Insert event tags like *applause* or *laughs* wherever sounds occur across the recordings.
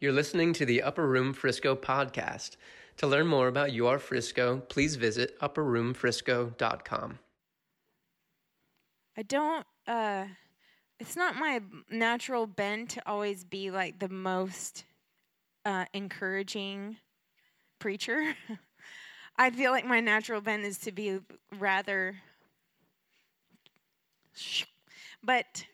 You're listening to the Upper Room Frisco podcast. To learn more about UR Frisco, please visit upperroomfrisco.com. I don't, uh, it's not my natural bent to always be like the most uh, encouraging preacher. *laughs* I feel like my natural bent is to be rather. But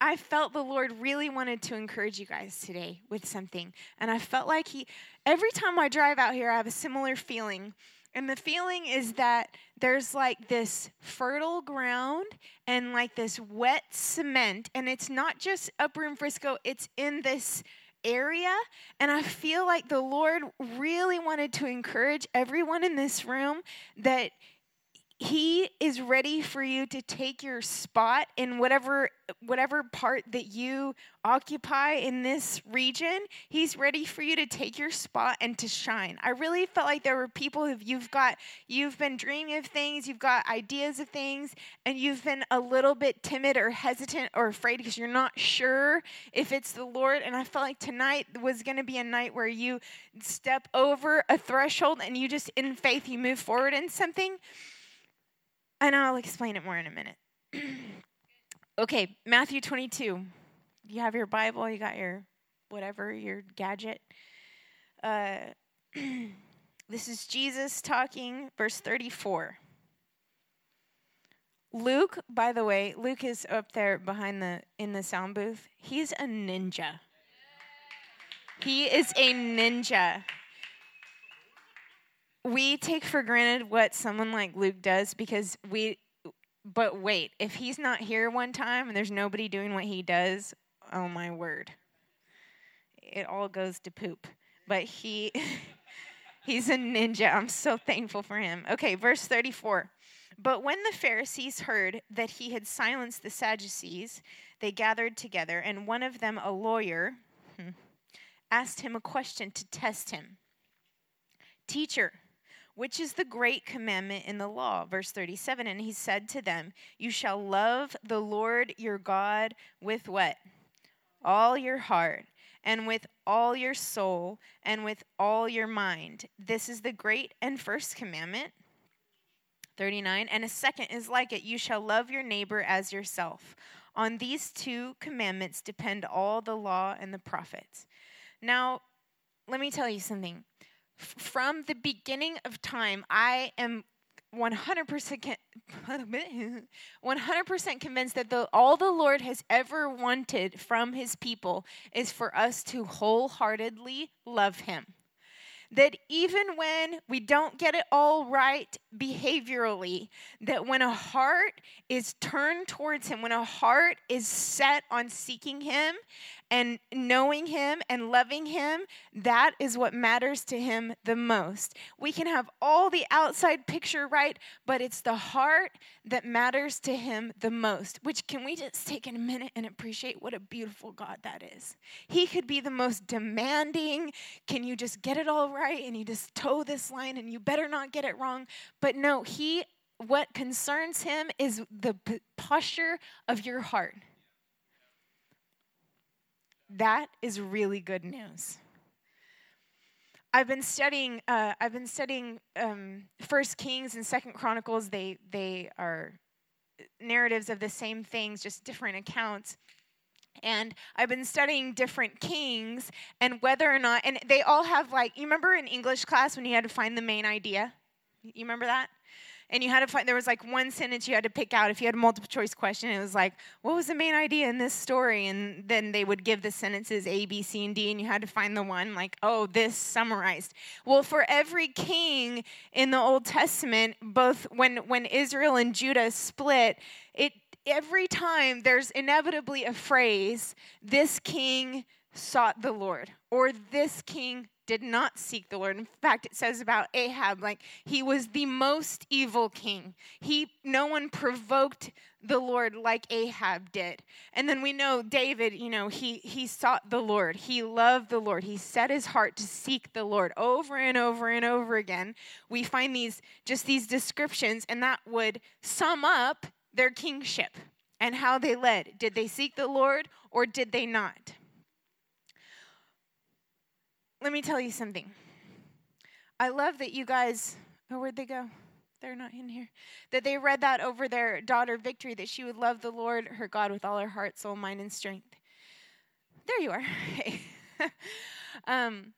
I felt the Lord really wanted to encourage you guys today with something. And I felt like He, every time I drive out here, I have a similar feeling. And the feeling is that there's like this fertile ground and like this wet cement. And it's not just Upper in Frisco, it's in this area. And I feel like the Lord really wanted to encourage everyone in this room that he is ready for you to take your spot in whatever whatever part that you occupy in this region. He's ready for you to take your spot and to shine. I really felt like there were people who you've got you've been dreaming of things you've got ideas of things and you've been a little bit timid or hesitant or afraid because you're not sure if it's the lord. And i felt like tonight was going to be a night where you step over a threshold and you just in faith you move forward in something and I'll explain it more in a minute. *clears throat* okay, Matthew 22. You have your Bible, you got your whatever, your gadget. Uh, *clears throat* this is Jesus talking, verse 34. Luke, by the way, Luke is up there behind the in the sound booth. He's a ninja. He is a ninja we take for granted what someone like Luke does because we but wait, if he's not here one time and there's nobody doing what he does, oh my word. It all goes to poop. But he *laughs* he's a ninja. I'm so thankful for him. Okay, verse 34. But when the Pharisees heard that he had silenced the Sadducees, they gathered together, and one of them, a lawyer, hmm, asked him a question to test him. Teacher, which is the great commandment in the law. Verse 37 And he said to them, You shall love the Lord your God with what? All your heart, and with all your soul, and with all your mind. This is the great and first commandment. 39 And a second is like it you shall love your neighbor as yourself. On these two commandments depend all the law and the prophets. Now, let me tell you something from the beginning of time, I am 100% 100% *laughs* convinced that the, all the Lord has ever wanted from his people is for us to wholeheartedly love him. That even when we don't get it all right behaviorally, that when a heart is turned towards him, when a heart is set on seeking him and knowing Him and loving Him, that is what matters to Him the most. We can have all the outside picture right, but it's the heart that matters to Him the most. Which, can we just take in a minute and appreciate what a beautiful God that is? He could be the most demanding, can you just get it all right and you just toe this line and you better not get it wrong? But no, He what concerns him is the posture of your heart. That is really good news. I've been studying. Uh, I've been studying um, First Kings and Second Chronicles. They they are narratives of the same things, just different accounts. And I've been studying different kings and whether or not, and they all have like, you remember in English class when you had to find the main idea? You remember that? And you had to find there was like one sentence you had to pick out if you had a multiple choice question. It was like what was the main idea in this story? And then they would give the sentences a b c and d and you had to find the one like oh this summarized. Well for every king in the old testament both when when israel and judah split it every time there's inevitably a phrase this king sought the lord or this king did not seek the Lord. In fact, it says about Ahab, like he was the most evil king. He no one provoked the Lord like Ahab did. And then we know David, you know, he he sought the Lord. He loved the Lord. He set his heart to seek the Lord over and over and over again. We find these just these descriptions and that would sum up their kingship and how they led. Did they seek the Lord or did they not? Let me tell you something. I love that you guys, oh, where'd they go? They're not in here. That they read that over their daughter Victory, that she would love the Lord, her God, with all her heart, soul, mind, and strength. There you are. *laughs* Hey. *laughs* um,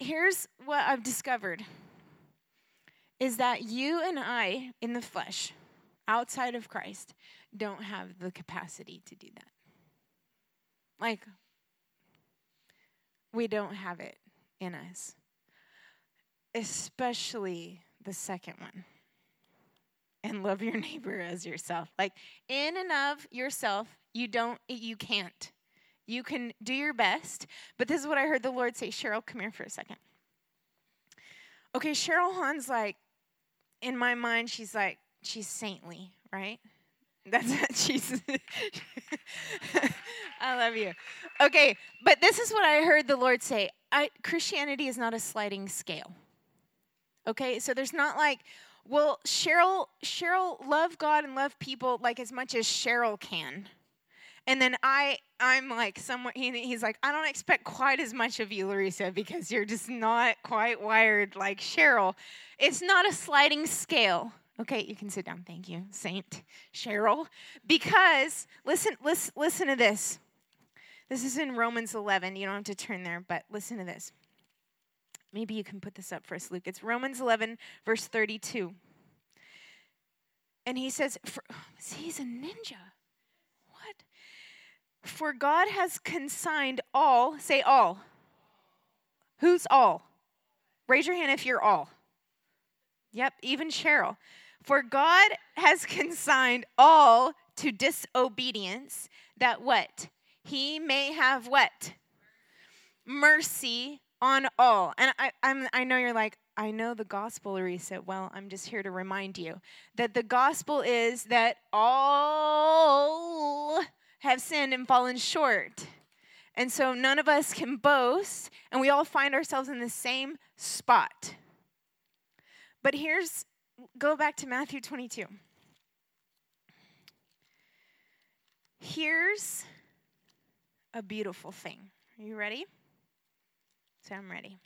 here's what I've discovered is that you and I in the flesh, outside of Christ, don't have the capacity to do that. Like, we don't have it in us, especially the second one. And love your neighbor as yourself. Like, in and of yourself, you don't, you can't. You can do your best, but this is what I heard the Lord say. Cheryl, come here for a second. Okay, Cheryl Hahn's like, in my mind, she's like, she's saintly, right? That's *laughs* what she's. *laughs* I love you. Okay, but this is what I heard the Lord say. I, Christianity is not a sliding scale. Okay, so there's not like, well, Cheryl, Cheryl love God and love people like as much as Cheryl can. And then I, I'm like someone. He, he's like, I don't expect quite as much of you, Lorisa, because you're just not quite wired like Cheryl. It's not a sliding scale. Okay, you can sit down. Thank you, Saint Cheryl. Because listen, listen, listen to this. This is in Romans 11. You don't have to turn there, but listen to this. Maybe you can put this up for us, Luke. It's Romans 11, verse 32. And he says, for, oh, see, he's a ninja. What? For God has consigned all, say all. Who's all? Raise your hand if you're all. Yep, even Cheryl. For God has *laughs* consigned all to disobedience that what? He may have what? Mercy on all. And I, I'm, I know you're like, I know the gospel, Lorisa. Well, I'm just here to remind you that the gospel is that all have sinned and fallen short. And so none of us can boast, and we all find ourselves in the same spot. But here's go back to Matthew 22. Here's a beautiful thing. Are you ready? So I'm ready.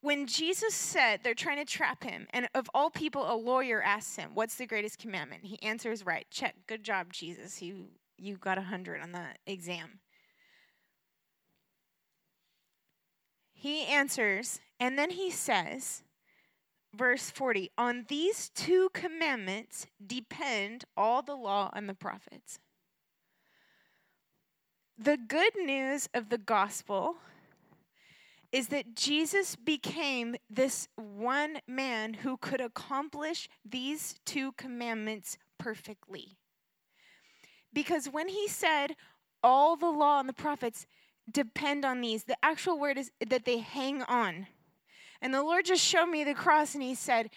When Jesus said they're trying to trap him, and of all people, a lawyer asks him, What's the greatest commandment? He answers right. Check. Good job, Jesus. You, you got a 100 on the exam. He answers, and then he says, verse 40 On these two commandments depend all the law and the prophets. The good news of the gospel is that Jesus became this one man who could accomplish these two commandments perfectly. Because when he said, all the law and the prophets depend on these, the actual word is that they hang on. And the Lord just showed me the cross and He said,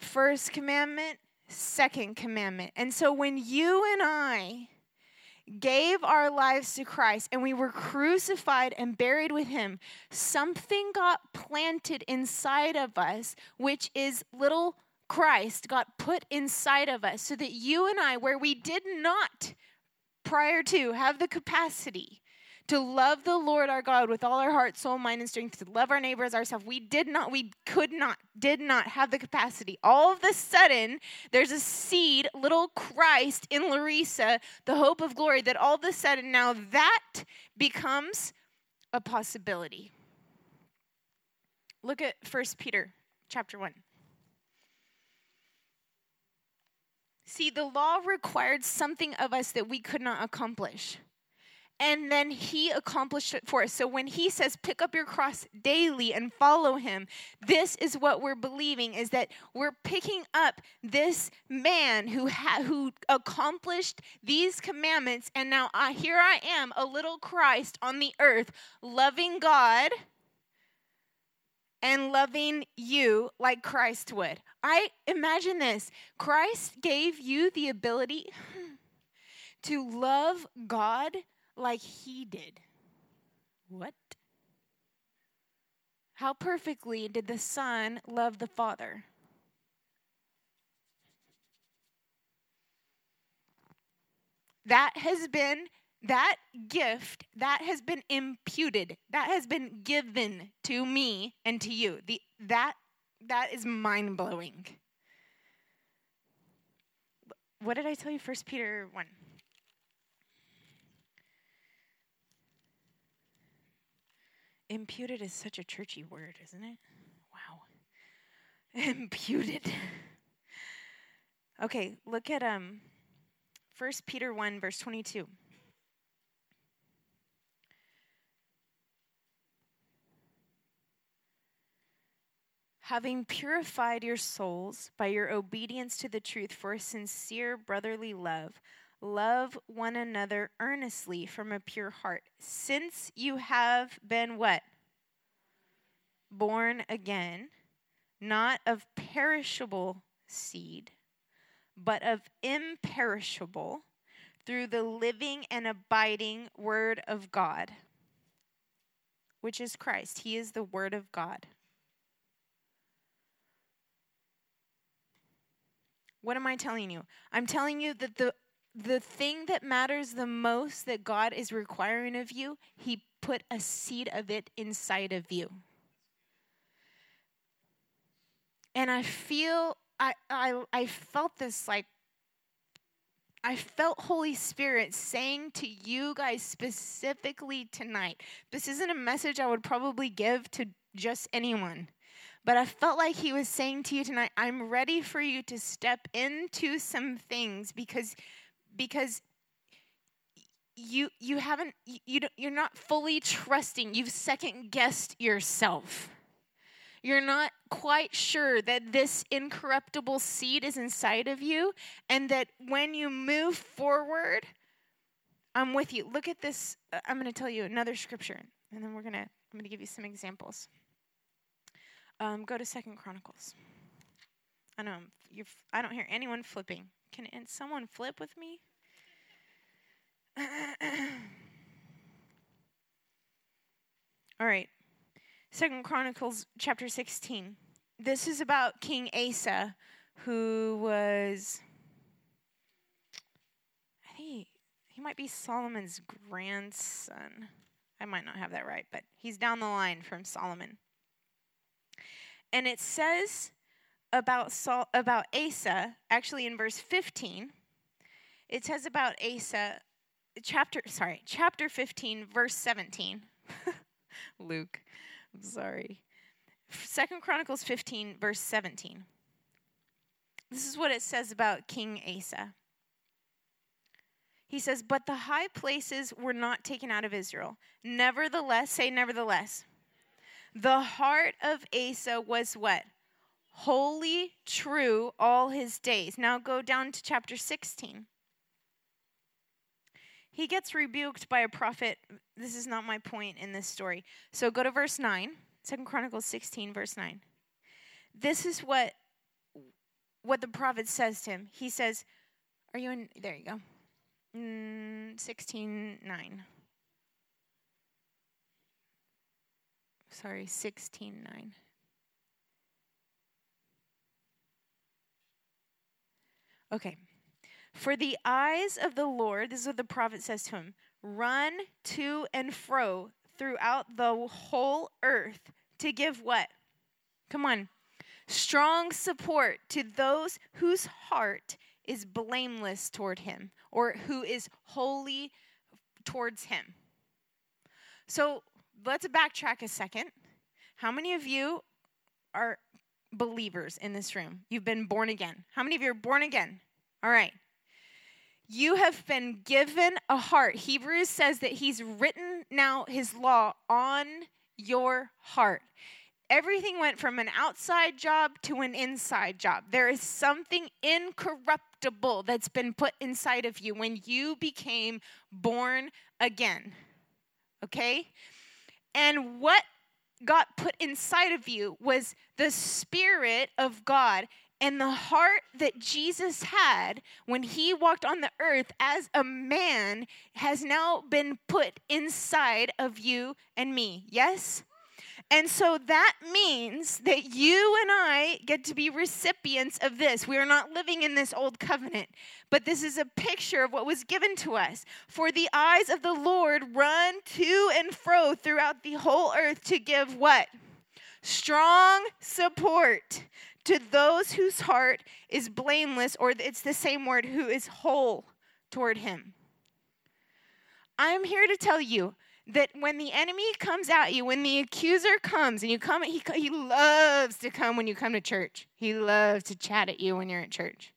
First commandment, second commandment. And so when you and I gave our lives to Christ and we were crucified and buried with Him, something got planted inside of us, which is little Christ got put inside of us so that you and I, where we did not prior to have the capacity to love the Lord our God with all our heart, soul, mind, and strength, to love our neighbor as ourselves. We did not, we could not, did not have the capacity. All of a sudden, there's a seed, little Christ in Lorisa, the hope of glory, that all of a sudden now that becomes a possibility. Look at 1 Peter chapter 1. See, the law required something of us that we could not accomplish and then he accomplished it for us. So when he says pick up your cross daily and follow him, this is what we're believing is that we're picking up this man who ha- who accomplished these commandments and now I, here I am, a little Christ on the earth, loving God and loving you like Christ would. I imagine this. Christ gave you the ability to love God like he did. What? How perfectly did the Son love the Father? That has been that gift that has been imputed, that has been given to me and to you. The, that, that is mind blowing. What did I tell you? First Peter 1. Imputed is such a churchy word, isn't it? Wow. *laughs* Imputed. Okay, look at um 1 Peter 1 verse 22. having purified your souls by your obedience to the truth for sincere brotherly love, love one another earnestly from a pure heart, since you have been what? Born again, not of perishable seed, but of imperishable, through the living and abiding Word of God, which is Christ. He is the Word of God. What am I telling you? I'm telling you that the the thing that matters the most that God is requiring of you, he put a seed of it inside of you. And I feel I I I felt this like I felt Holy Spirit saying to you guys specifically tonight. This isn't a message I would probably give to just anyone. But I felt like he was saying to you tonight, I'm ready for you to step into some things because because you you haven't you you're not fully trusting. You've second guessed yourself. You're not quite sure that this incorruptible seed is inside of you and that when you move forward, I'm with you. Look at this. Uh, I'm going to tell you another scripture and then we're going to I'm going to give you some examples. Um, go to Second Chronicles. I know you're, I don't hear anyone flipping. Can someone flip with me? *clears throat* All right. Second Chronicles chapter 16. This is about King Asa, who was I think he, he might be Solomon's grandson. I might not have that right, but he's down the line from Solomon. And it says about Saul, about Asa, actually in verse 15, it says about Asa, chapter sorry, chapter 15, verse 17. *laughs* Luke, I'm sorry. Second Chronicles 15, verse 17. This is what it says about King Asa. He says, But the high places were not taken out of Israel. Nevertheless, say nevertheless. The heart of Asa was what? Holy, true all his days. Now go down to chapter 16. He gets rebuked by a prophet. This is not my point in this story. So go to verse 9, 2 Chronicles 16, verse 9. This is what what the prophet says to him. He says, Are you in? There you go. Mm, 16, 9. sorry, 16 9. Okay. For the eyes of the Lord, this is what the prophet says to him run to and fro throughout the whole earth to give what? Come on. Strong support to those whose heart is blameless toward him or who is holy towards him. So let's backtrack a second. How many of you are believers in this room? You've been born again. How many of you are born again? All right. You have been given a heart. Hebrews says that he's written now his law on your heart. Everything went from an outside job to an inside job. There is something incorruptible that's been put inside of you when you became born again. Okay? And what got put inside of you was the Spirit of God and the heart that Jesus had when he walked on the earth as a man has now been put inside of you and me. Yes? And so that means that you and I get to be recipients of this. We are not living in this old covenant, but this is a picture of what was given to us. For the eyes of the Lord run to and fro throughout the whole earth to give what? Strong support to those whose heart is blameless, or it's the same word, who is whole toward him. I'm here to tell you that when the enemy comes at you, when the accuser comes, and you come, he, he loves to come when you come to church. He loves to chat at you when you're at church.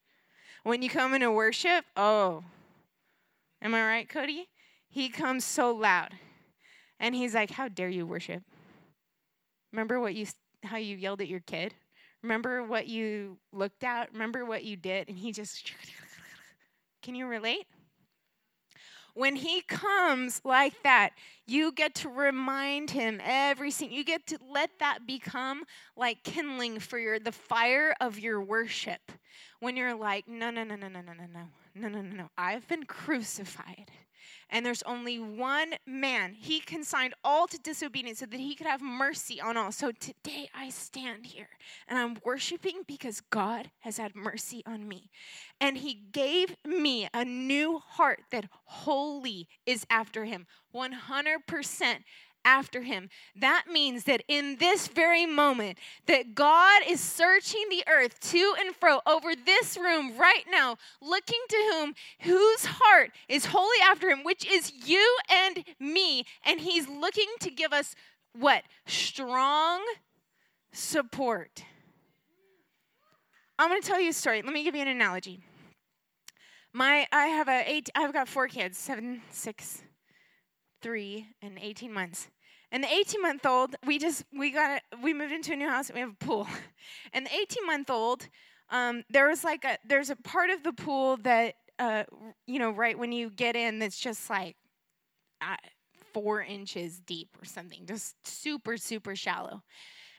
When you come into worship, oh, am I right, Cody? He comes so loud. And he's like, How dare you worship? Remember what you how you yelled at your kid? Remember what you looked at? Remember what you did? And he just *laughs* Can you relate? When he comes like that, you get to remind him every single you get to let that become like kindling for your the fire of your worship. When you're like, no, no, no, no, no, no, no, no, no, no, no, no. I've been crucified and there's only one man. He consigned all to disobedience so that he could have mercy on all. So today I stand here and I'm worshiping because God has had mercy on me. And he gave me a new heart that wholly is after him, 100% after him. That means that in this very moment that God is searching the earth to and fro over this room right now, looking to whom whose heart is wholly after him, which is you and me, and he's looking to give us what? Strong support. I'm going to tell you a story. Let me give you an analogy. My, I have a eight. I've got four kids, seven, six, three, and 18 months. And the 18 month old, we just, we got, we moved into a new house and we have a pool. *laughs* And the 18 month old, um, there was like a, there's a part of the pool that, uh, you know, right when you get in, that's just like uh, four inches deep or something, just super, super shallow.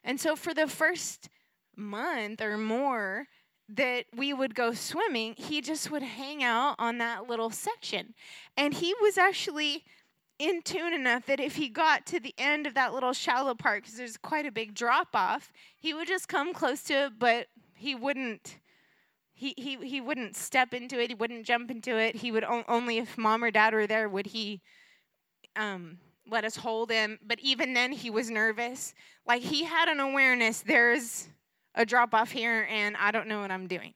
And so for the first month or more, that we would go swimming, he just would hang out on that little section. And he was actually in tune enough that if he got to the end of that little shallow part, because there's quite a big drop off, he would just come close to it, but he wouldn't. He, he, he wouldn't step into it. He wouldn't jump into it. He would only if mom or dad were there would he um, let us hold him. But even then, he was nervous. Like he had an awareness. There's a drop off here, and I don't know what I'm doing.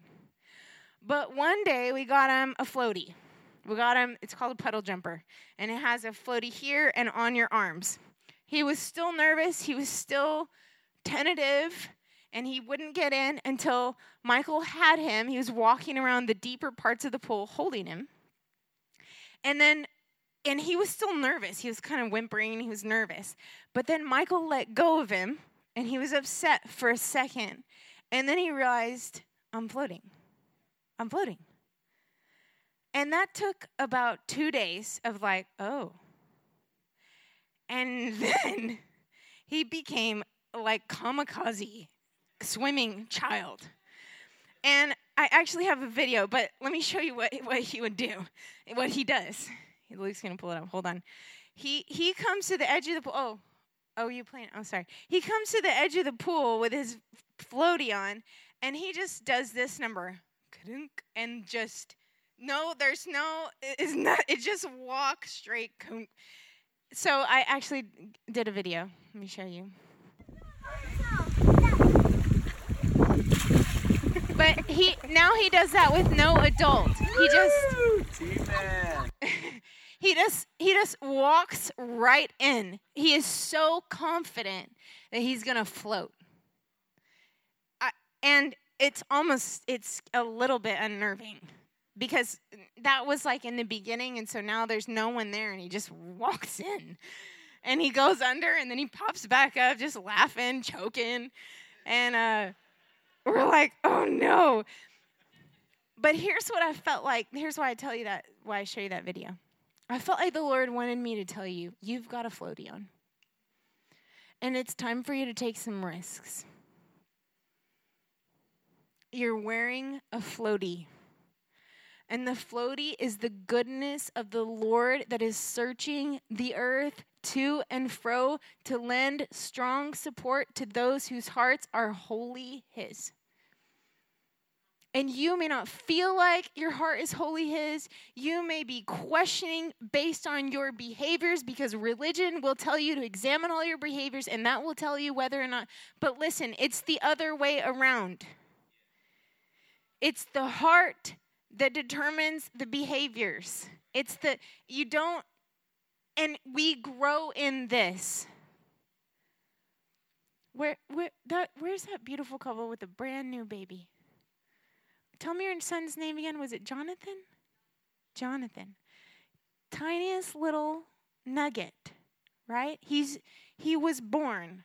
But one day we got him a floaty. We got him, it's called a puddle jumper, and it has a floaty here and on your arms. He was still nervous, he was still tentative, and he wouldn't get in until Michael had him. He was walking around the deeper parts of the pool holding him. And then, and he was still nervous. He was kind of whimpering, he was nervous. But then Michael let go of him, and he was upset for a second. And then he realized, I'm floating. I'm floating. And that took about two days of like, oh. And *laughs* then he became like kamikaze swimming child. And I actually have a video, but let me show you what, what he would do, what he does. Luke's gonna pull it up. Hold on. He he comes to the edge of the pool. Oh, oh, you playing? I'm oh, sorry. He comes to the edge of the pool with his floaty on, and he just does this number, and just no, there's no. It's *laughs* not. It just walk straight. So I actually did a video. Let me show you. But he now he does that with no adult. He just *laughs* he just he just walks right in. He is so confident that he's gonna float. I, and it's almost it's a little bit unnerving because that was like in the beginning and so now there's no one there and he just walks in and he goes under and then he pops back up just laughing choking and uh, we're like oh no. But here's what i felt like here's why i tell you that why i show you that video. I felt like the lord wanted me to tell you you've got a floaty on. And it's time for you to take some risks. You're wearing a floaty And the floaty is the goodness of the Lord that is searching the earth to and fro to lend strong support to those whose hearts are wholly His. And you may not feel like your heart is wholly His. You may be questioning based on your behaviors because religion will tell you to examine all your behaviors and that will tell you whether or not. But listen, it's the other way around. It's the heart that determines the behaviors. It's the, you don't, and we grow in this. Where, where, that, where's that beautiful couple with a brand new baby? Tell me your son's name again. Was it Jonathan? Jonathan. Tiniest little nugget, right? He's he was born.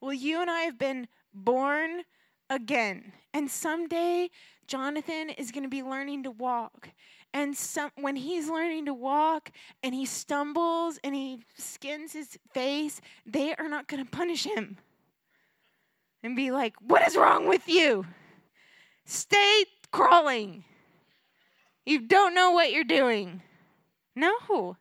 Well, you and I have been born again. And someday Jonathan is going to be learning to walk. And some, when he's learning to walk and he stumbles and he skins his face, they are not going to punish him and be like, What is wrong with you? Stay crawling. You don't know what you're doing. No.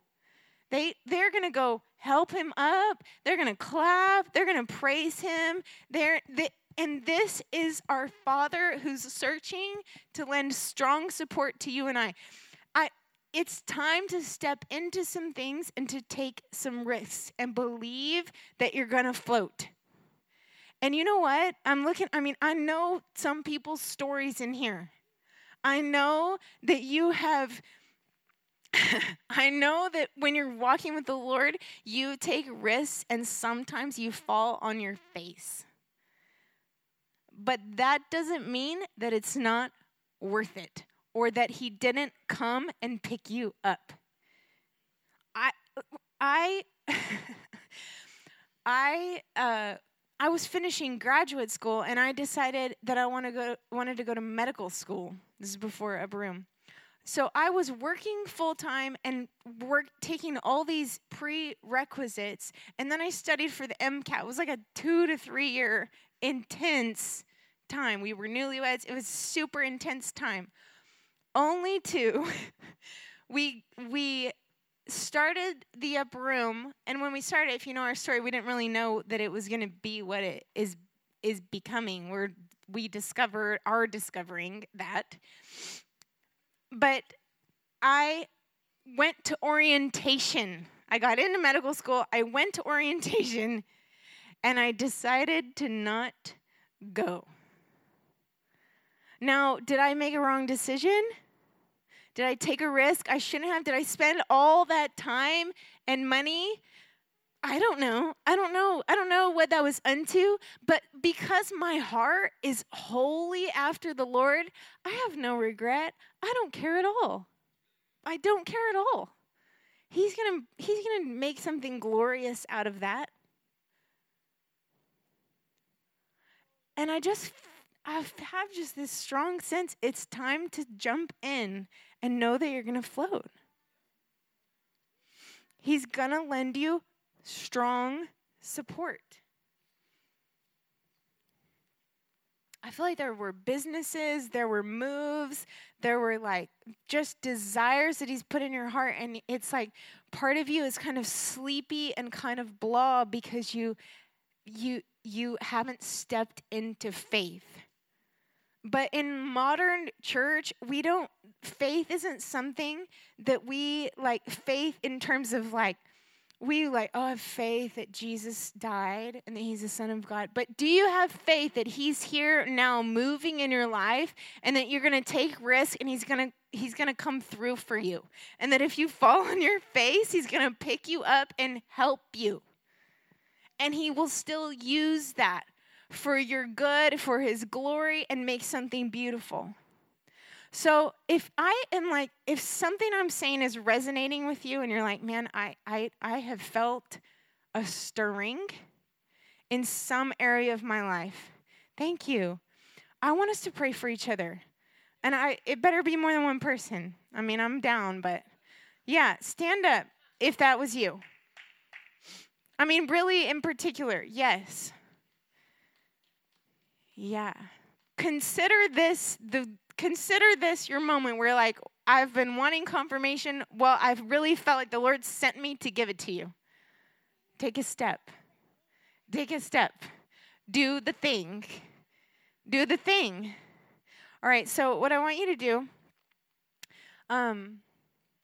They they're going to go help him up. They're going to clap. They're going to praise him. They're they, and this is our Father who's searching to lend strong support to you and I. I it's time to step into some things and to take some risks and believe that you're going to float. And you know what? I'm looking, I mean, I know some people's stories in here. I know that you have. *laughs* I know that when you're walking with the Lord, you take risks and sometimes you fall on your face. But that doesn't mean that it's not worth it or that He didn't come and pick you up. I, I, *laughs* I, uh, I was finishing graduate school and I decided that I want to go, wanted to go to medical school. This is before Upper Room. So I was working full time and work taking all these prerequisites, and then I studied for the MCAT. It was like a two to three year intense time. We were newlyweds. It was super intense time. Only to *laughs* we we started the up room, and when we started, if you know our story, we didn't really know that it was going to be what it is is becoming. We're we discovered are discovering that. But I went to orientation. I got into medical school. I went to orientation and I decided to not go. Now, did I make a wrong decision? Did I take a risk I shouldn't have? Did I spend all that time and money? I don't know. I don't know. I don't know what that was unto, but because my heart is wholly after the Lord, I have no regret. I don't care at all. I don't care at all. He's going to he's going to make something glorious out of that. And I just I have just this strong sense it's time to jump in and know that you're going to float. He's going to lend you strong support. I feel like there were businesses, there were moves, there were like just desires that he's put in your heart. And it's like part of you is kind of sleepy and kind of blah because you you you haven't stepped into faith. But in modern church, we don't faith isn't something that we like faith in terms of like we like, oh, have faith that Jesus died and that he's the Son of God. But do you have faith that he's here now moving in your life and that you're gonna take risk and he's gonna he's gonna come through for you? And that if you fall *laughs* on your face, he's gonna pick you up and help you. And he will still use that for your good, for his glory, and make something beautiful. So if I am like, if something I'm saying is resonating with you and you're like, man, I, I, I have felt a stirring in some area of my life, thank you. I want us to pray for each other. And I, it better be more than one person. I mean, I'm down, but yeah, stand up if that was you. I mean, really, in particular, yes. Yeah. Consider this the consider this your moment where like I've been wanting confirmation. Well, I've really felt like the Lord sent me to give it to you. Take a step. Take a step. Do the thing. Do the thing. All right, so what I want you to do, um,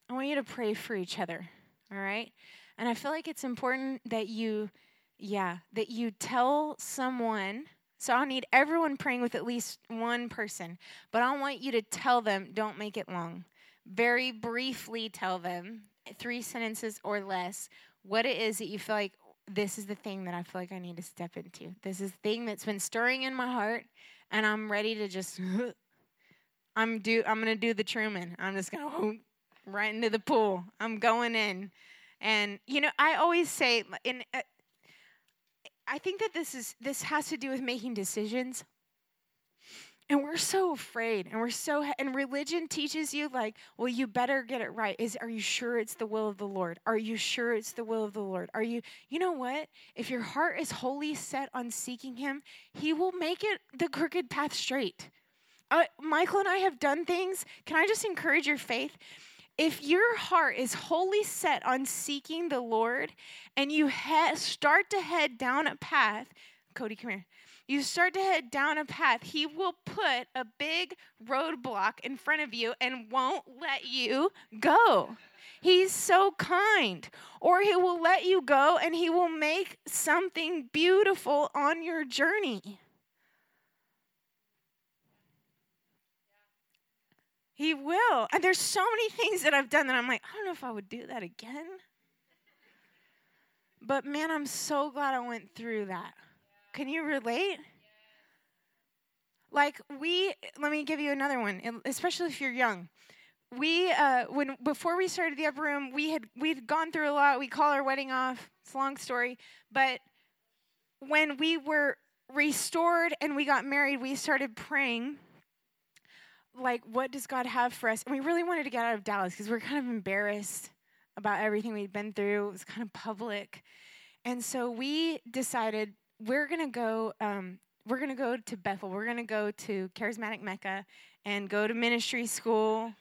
I want you to pray for each other. All right? And I feel like it's important that you, yeah, that you tell someone. So I need everyone praying with at least one person, but I want you to tell them, don't make it long. Very briefly tell them, three sentences or less, what it is that you feel like this is the thing that I feel like I need to step into. This is the thing that's been stirring in my heart, and I'm ready to just. *laughs* I'm do. I'm gonna do the Truman. I'm just gonna right into the pool. I'm going in, and you know I always say in. Uh, I think that this is this has to do with making decisions. And we're so afraid and we're so and religion teaches you like well you better get it right. Is are you sure it's the will of the lord? Are you sure it's the will of the lord? Are you you know what? If your heart is wholly set on seeking him he will make it the crooked path straight. Uh, michael and i have done things. Can i just encourage your faith if your heart is wholly set on seeking the lord and you he- start to head down a path cody come here you start to head down a path, He will put a big roadblock in front of you and won't let you go. He's so kind. Or He will let you go and He will make something beautiful on your journey. He will. And there's so many things that I've done that I'm like, I don't know if I would do that again. But man, I'm so glad I went through that. Can you relate? Like we, let me give you another one, especially if you're young. We, uh, when before we started the upper room, we had we'd gone through a lot. We call our wedding off. It's a long story, but when we were restored and we got married, we started praying. Like, what does God have for us? And we really wanted to get out of Dallas because we we're kind of embarrassed about everything we'd been through. It was kind of public. And so we decided we're going to go um, we're going to go to Bethel. We're going to go to Charismatic Mecca and go to ministry school.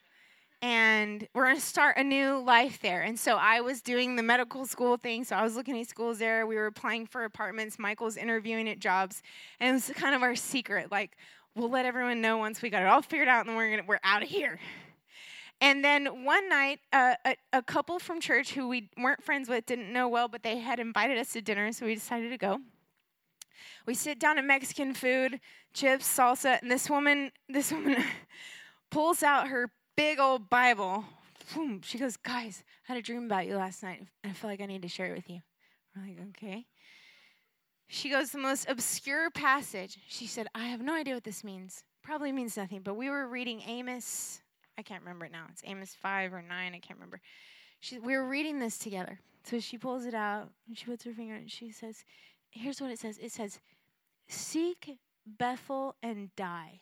And we're going to start a new life there. And so I was doing the medical school thing. So I was looking at schools there. We were applying for apartments. Michael's interviewing at jobs. And it was kind of our secret. Like, we'll let everyone know once we got it all figured out and we're, gonna, we're out of here. And then one night, uh, a, a couple from church who we weren't friends with, didn't know well, but they had invited us to dinner. So we decided to go. We sit down at Mexican food, chips, salsa, and this woman, this woman *laughs* pulls out her big old Bible. Boom. She goes, Guys, I had a dream about you last night. And I feel like I need to share it with you. We're like, Okay. She goes, The most obscure passage. She said, I have no idea what this means. Probably means nothing, but we were reading Amos. I can't remember it now. It's Amos 5 or 9. I can't remember. She, we were reading this together. So she pulls it out and she puts her finger and she says, here's what it says it says, Seek Bethel and die.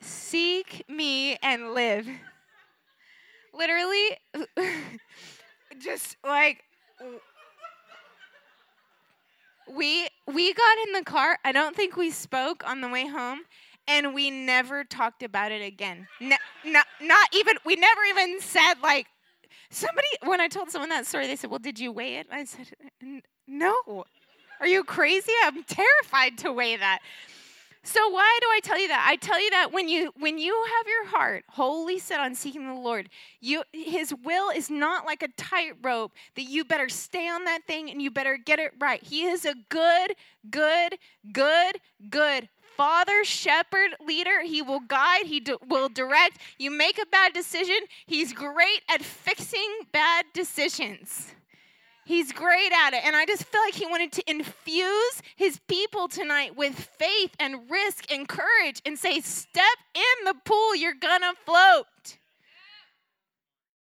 Seek me and live. Literally, *laughs* just like we we got in the car. I don't think we spoke on the way home, and we never talked about it again. Not, not even we never even said like Somebody, when I told someone that story, they said, Well, did you weigh it? I said, No. Are you crazy? I'm terrified to weigh that. So why do I tell you that? I tell you that when you when you have your heart wholly set on seeking the Lord, you his will is not like a tightrope that you better stay on that thing and you better get it right. He is a good, good, good, good father, shepherd, leader. He will guide, he do, will direct. You make a bad decision, he's great at fixing bad decisions. He's great at it. And I just feel like he wanted to infuse his people tonight with faith and risk and courage and say, Step in the pool, you're gonna float.